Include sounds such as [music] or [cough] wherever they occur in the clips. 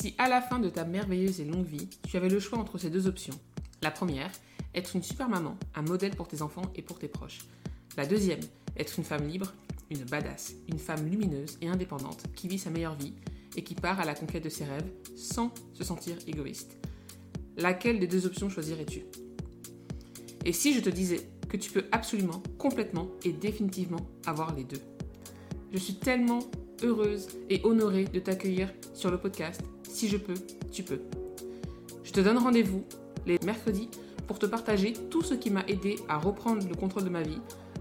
Si à la fin de ta merveilleuse et longue vie, tu avais le choix entre ces deux options, la première, être une super maman, un modèle pour tes enfants et pour tes proches. La deuxième, être une femme libre, une badass, une femme lumineuse et indépendante qui vit sa meilleure vie et qui part à la conquête de ses rêves sans se sentir égoïste. Laquelle des deux options choisirais-tu? Et si je te disais que tu peux absolument, complètement et définitivement avoir les deux? Je suis tellement heureuse et honorée de t'accueillir sur le podcast. Si je peux, tu peux. Je te donne rendez-vous les mercredis pour te partager tout ce qui m'a aidé à reprendre le contrôle de ma vie,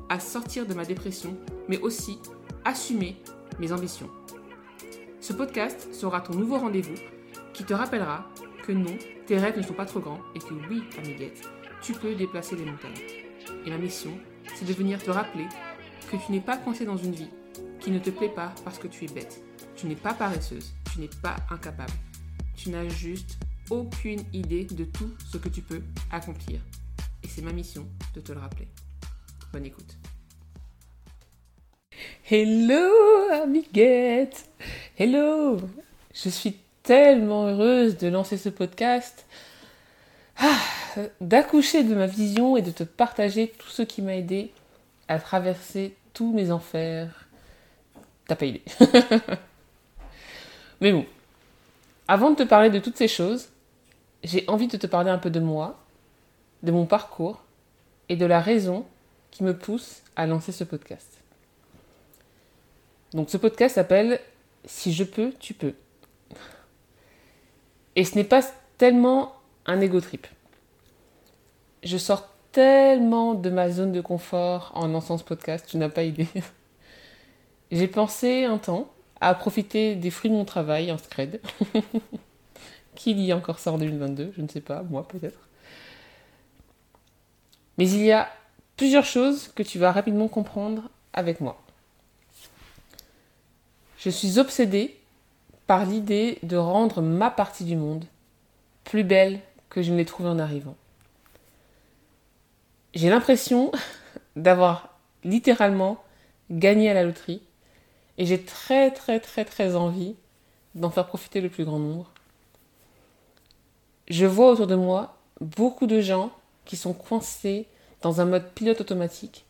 à sortir de ma dépression, mais aussi assumer mes ambitions. Ce podcast sera ton nouveau rendez-vous qui te rappellera que non, tes rêves ne sont pas trop grands et que oui, amiguette, tu peux déplacer les montagnes. Et ma mission, c'est de venir te rappeler que tu n'es pas coincé dans une vie qui ne te plaît pas parce que tu es bête. Tu n'es pas paresseuse, tu n'es pas incapable. Tu n'as juste aucune idée de tout ce que tu peux accomplir. Et c'est ma mission de te le rappeler. Bonne écoute. Hello, amiguette. Hello. Je suis tellement heureuse de lancer ce podcast. Ah, d'accoucher de ma vision et de te partager tout ce qui m'a aidé à traverser tous mes enfers. T'as pas idée. [laughs] Mais bon, avant de te parler de toutes ces choses, j'ai envie de te parler un peu de moi, de mon parcours et de la raison qui me pousse à lancer ce podcast. Donc ce podcast s'appelle Si je peux, tu peux. Et ce n'est pas tellement un ego trip. Je sors tellement de ma zone de confort en lançant ce podcast, tu n'as pas idée. [laughs] J'ai pensé un temps à profiter des fruits de mon travail en scred. Qu'il y a encore ça en 2022, je ne sais pas, moi peut-être. Mais il y a plusieurs choses que tu vas rapidement comprendre avec moi. Je suis obsédée par l'idée de rendre ma partie du monde plus belle que je ne l'ai trouvée en arrivant. J'ai l'impression [laughs] d'avoir littéralement gagné à la loterie et j'ai très très très très envie d'en faire profiter le plus grand nombre je vois autour de moi beaucoup de gens qui sont coincés dans un mode pilote automatique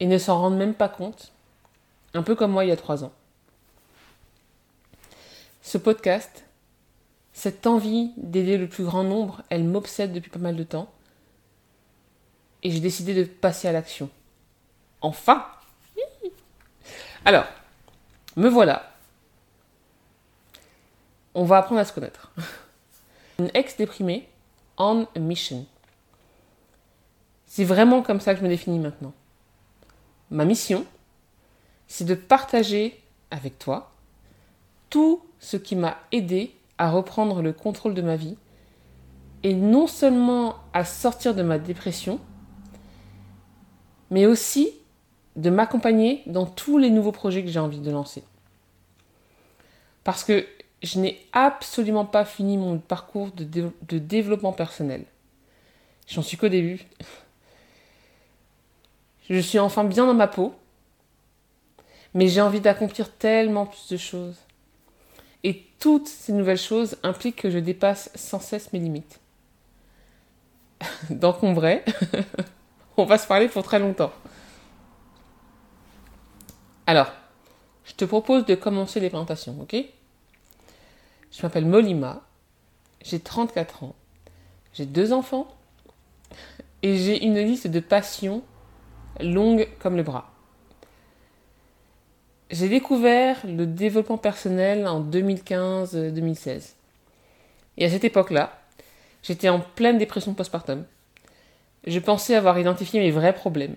et ne s'en rendent même pas compte, un peu comme moi il y a trois ans. Ce podcast, cette envie d'aider le plus grand nombre, elle m'obsède depuis pas mal de temps et j'ai décidé de passer à l'action. Enfin Alors, me voilà. On va apprendre à se connaître. Une ex-déprimée on a mission. C'est vraiment comme ça que je me définis maintenant. Ma mission, c'est de partager avec toi tout ce qui m'a aidé à reprendre le contrôle de ma vie et non seulement à sortir de ma dépression, mais aussi de m'accompagner dans tous les nouveaux projets que j'ai envie de lancer. Parce que je n'ai absolument pas fini mon parcours de, développement personnel. J'en suis qu'au début. Je suis enfin bien dans ma peau, mais j'ai envie d'accomplir tellement plus de choses. Et toutes ces nouvelles choses impliquent que je dépasse sans cesse mes limites. [laughs] En vrai, [laughs] on va se parler pour très longtemps. Alors, je te propose de commencer les présentations, ok? Je m'appelle Molima, j'ai 34 ans, j'ai deux enfants et j'ai une liste de passions longue comme le bras. J'ai découvert le développement personnel en 2015-2016. Et à cette époque-là, j'étais en pleine dépression postpartum. Je pensais avoir identifié mes vrais problèmes.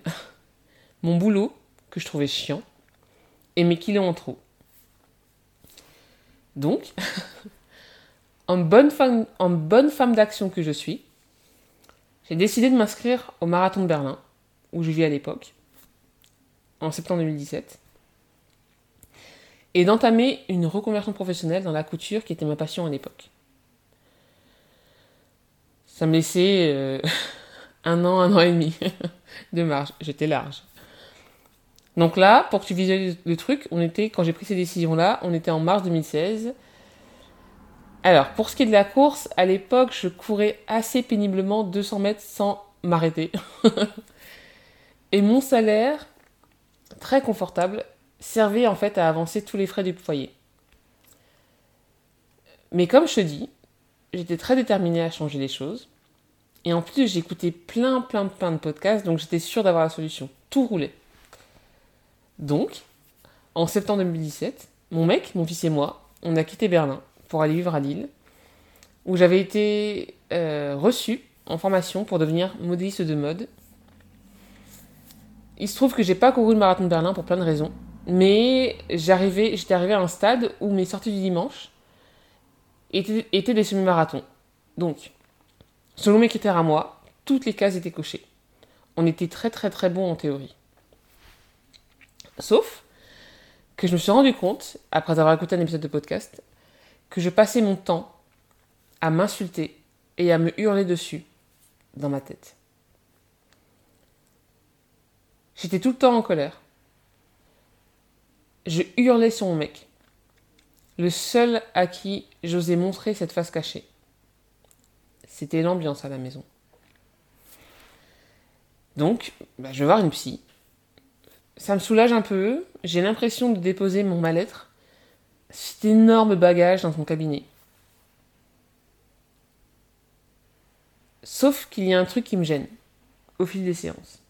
[laughs] Mon boulot, que je trouvais chiant, et mes kilos en trop. Donc, [laughs] en bonne femme, d'action que je suis, j'ai décidé de m'inscrire au marathon de Berlin, où je vis à l'époque, en septembre 2017, et d'entamer une reconversion professionnelle dans la couture qui était ma passion à l'époque. Ça me laissait euh, [laughs] un an, un an et demi [laughs] de marge. J'étais large. Donc là, pour que tu visualises le truc, on était, quand j'ai pris ces décisions-là, on était en mars 2016. Alors, pour ce qui est de la course, à l'époque, je courais assez péniblement 200 mètres sans m'arrêter. [laughs] Et mon salaire, très confortable, servait en fait à avancer tous les frais du foyer. Mais comme je te dis, j'étais très déterminée à changer les choses. Et en plus, j'écoutais plein, plein, plein de podcasts, donc j'étais sûre d'avoir la solution. Tout roulait. Donc, en septembre 2017, mon mec, mon fils et moi, on a quitté Berlin pour aller vivre à Lille, où j'avais été euh, reçue en formation pour devenir modéliste de mode. Il se trouve que j'ai pas couru le marathon de Berlin pour plein de raisons, mais j'étais arrivé à un stade où mes sorties du dimanche étaient, étaient des semi-marathons. Donc, selon mes critères à moi, toutes les cases étaient cochées. On était très très très bon en théorie. Sauf que je me suis rendu compte, après avoir écouté un épisode de podcast, que je passais mon temps à m'insulter et à me hurler dessus dans ma tête. J'étais tout le temps en colère. Je hurlais sur mon mec, le seul à qui j'osais montrer cette face cachée. C'était l'ambiance à la maison. Donc, bah, je vais voir une psy ça me soulage un peu. J'ai l'impression de déposer mon mal-être, cet énorme bagage dans son cabinet. Sauf qu'il y a un truc qui me gêne au fil des séances.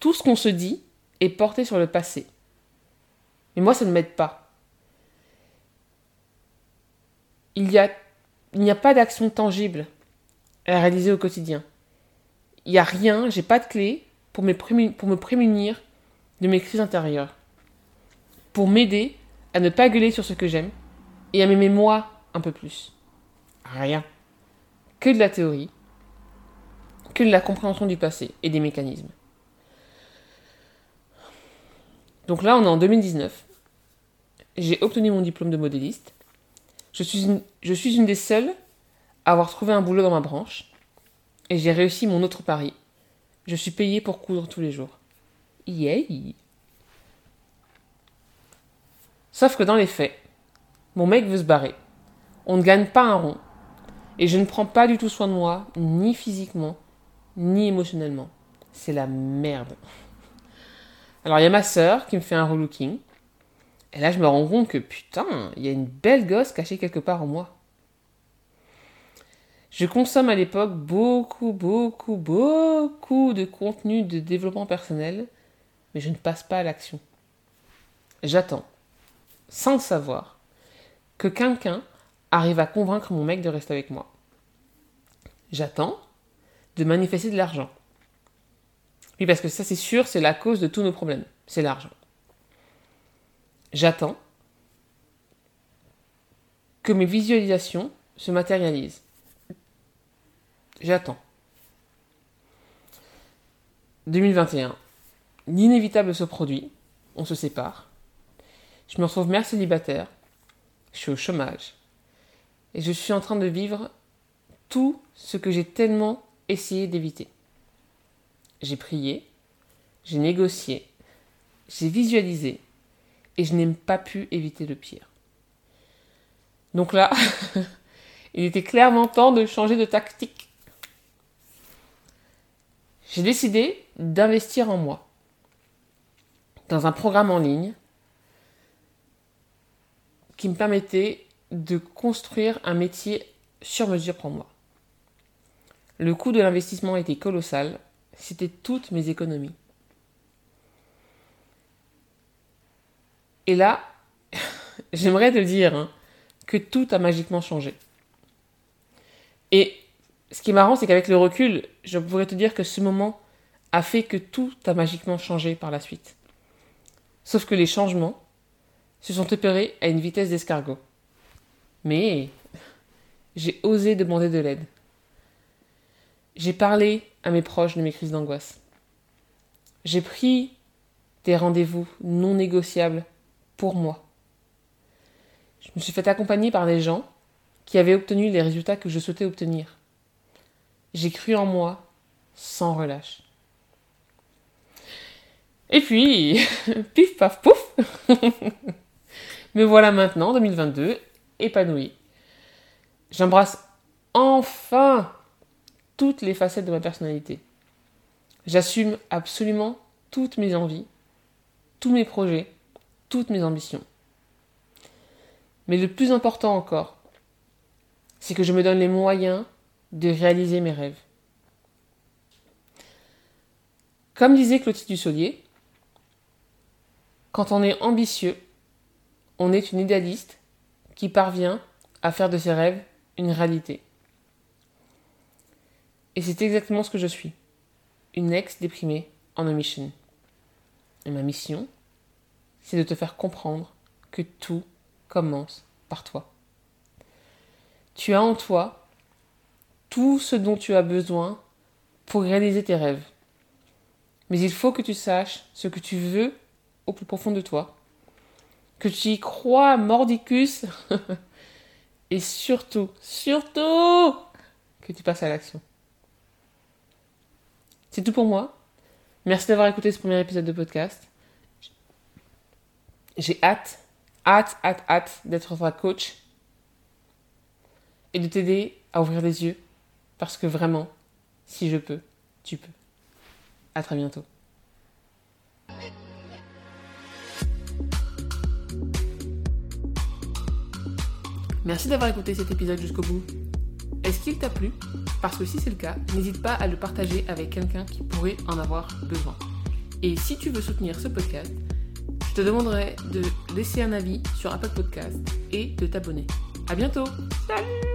Tout ce qu'on se dit est porté sur le passé. Mais moi, ça ne m'aide pas. Il n'y a, a pas d'action tangible à réaliser au quotidien. Il n'y a rien, j'ai pas de clé, pour me, prémunir, de mes crises intérieures. Pour m'aider à ne pas gueuler sur ce que j'aime et à m'aimer moi un peu plus. Rien. Que de la théorie, que de la compréhension du passé et des mécanismes. Donc là, on est en 2019. J'ai obtenu mon diplôme de modéliste. Je suis je suis une des seules à avoir trouvé un boulot dans ma branche. Et j'ai réussi mon autre pari, je suis payé pour coudre tous les jours. Yay! Sauf que dans les faits, mon mec veut se barrer. On ne gagne pas un rond. Et je ne prends pas du tout soin de moi, ni physiquement, ni émotionnellement. C'est la merde. Alors il y a ma sœur qui me fait un relooking. Et là je me rends compte que putain, il y a une belle gosse cachée quelque part en moi. Je consomme à l'époque beaucoup, beaucoup, beaucoup de contenu de développement personnel, mais je ne passe pas à l'action. J'attends, sans savoir, que quelqu'un arrive à convaincre mon mec de rester avec moi. J'attends de manifester de l'argent. Oui, parce que ça c'est sûr, c'est la cause de tous nos problèmes, c'est l'argent. J'attends que mes visualisations se matérialisent. J'attends. 2021. L'inévitable se produit. On se sépare. Je me retrouve mère célibataire. Je suis au chômage. Et je suis en train de vivre tout ce que j'ai tellement essayé d'éviter. J'ai prié, j'ai négocié, j'ai visualisé et je n'ai pas pu éviter le pire. Donc là, [laughs] il était clairement temps de changer de tactique j'ai décidé d'investir en moi dans un programme en ligne qui me permettait de construire un métier sur mesure pour moi. Le coût de l'investissement était colossal, c'était toutes mes économies. Et là, [laughs] j'aimerais te dire hein, que tout a magiquement changé. Et ce qui est marrant, c'est qu'avec le recul, je pourrais te dire que ce moment a fait que tout a magiquement changé par la suite. Sauf que les changements se sont opérés à une vitesse d'escargot. Mais j'ai osé demander de l'aide. J'ai parlé à mes proches de mes crises d'angoisse. J'ai pris des rendez-vous non négociables pour moi. Je me suis fait accompagner par des gens qui avaient obtenu les résultats que je souhaitais obtenir. J'ai cru en moi sans relâche. Et puis, [laughs] pif paf pouf, [laughs] me voilà maintenant, 2022, épanoui, J'embrasse enfin toutes les facettes de ma personnalité. J'assume absolument toutes mes envies, tous mes projets, toutes mes ambitions. Mais le plus important encore, c'est que je me donne les moyens de réaliser mes rêves. Comme disait Clotilde Dussolier, quand on est ambitieux, on est une idéaliste qui parvient à faire de ses rêves une réalité. Et c'est exactement ce que je suis. Une ex-déprimée en omission. Et ma mission, c'est de te faire comprendre que tout commence par toi. Tu as en toi tout ce dont tu as besoin pour réaliser tes rêves. Mais il faut que tu saches ce que tu veux au plus profond de toi. Que tu y crois mordicus. [laughs] Et surtout, surtout, que tu passes à l'action. C'est tout pour moi. Merci d'avoir écouté ce premier épisode de podcast. J'ai hâte, hâte, hâte, hâte d'être votre coach et de t'aider à ouvrir les yeux parce que vraiment, si je peux, tu peux. À très bientôt. Merci d'avoir écouté cet épisode jusqu'au bout. Est-ce qu'il t'a plu? Parce que si c'est le cas, n'hésite pas à le partager avec quelqu'un qui pourrait en avoir besoin. Et si tu veux soutenir ce podcast, je te demanderai de laisser un avis sur Apple Podcast et de t'abonner. À bientôt Salut